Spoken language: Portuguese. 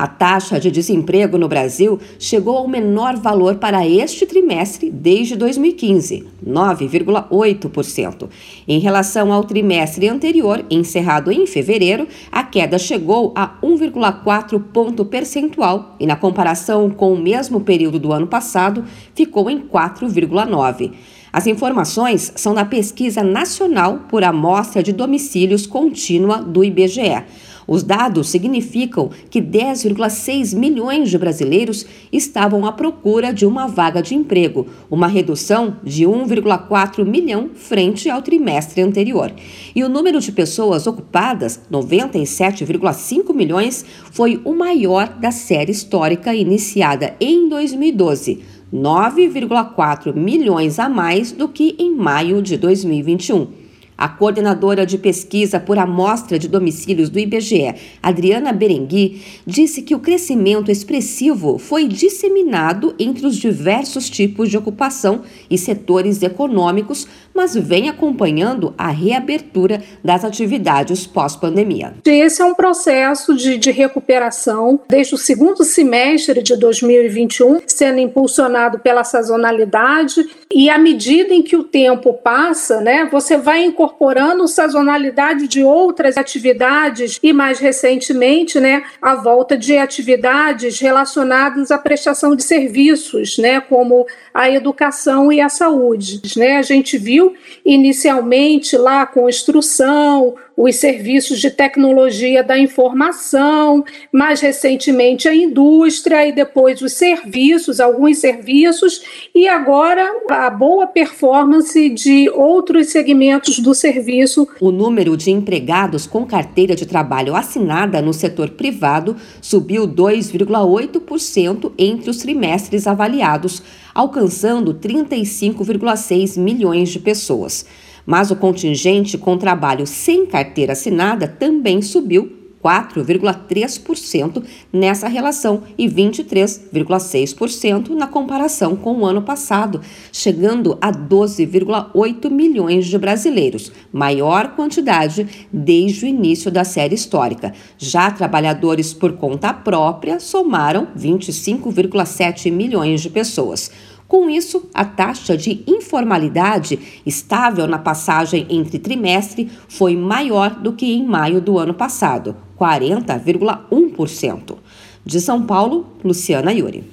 A taxa de desemprego no Brasil chegou ao menor valor para este trimestre desde 2015, 9,8%. Em relação ao trimestre anterior, encerrado em fevereiro, a queda chegou a 1,4 ponto percentual e, na comparação com o mesmo período do ano passado, ficou em 4,9. As informações são da Pesquisa Nacional por Amostra de Domicílios Contínua do IBGE. Os dados significam que 10,6 milhões de brasileiros estavam à procura de uma vaga de emprego, uma redução de 1,4 milhão frente ao trimestre anterior. E o número de pessoas ocupadas, 97,5 milhões, foi o maior da série histórica iniciada em 2012. 9,4 milhões a mais do que em maio de 2021. A coordenadora de pesquisa por amostra de domicílios do IBGE, Adriana Berengui, disse que o crescimento expressivo foi disseminado entre os diversos tipos de ocupação e setores econômicos, mas vem acompanhando a reabertura das atividades pós-pandemia. Esse é um processo de, de recuperação desde o segundo semestre de 2021, sendo impulsionado pela sazonalidade, e à medida em que o tempo passa, né, você vai incorporando sazonalidade de outras atividades e mais recentemente, né, a volta de atividades relacionadas à prestação de serviços, né, como a educação e a saúde, né? A gente viu inicialmente lá com instrução, os serviços de tecnologia da informação, mais recentemente a indústria e depois os serviços, alguns serviços, e agora a boa performance de outros segmentos do serviço. O número de empregados com carteira de trabalho assinada no setor privado subiu 2,8% entre os trimestres avaliados, alcançando 35,6 milhões de pessoas. Mas o contingente com trabalho sem carteira assinada também subiu 4,3% nessa relação e 23,6% na comparação com o ano passado, chegando a 12,8 milhões de brasileiros, maior quantidade desde o início da série histórica. Já trabalhadores por conta própria somaram 25,7 milhões de pessoas. Com isso, a taxa de informalidade estável na passagem entre trimestre foi maior do que em maio do ano passado, 40,1%. De São Paulo, Luciana Yuri.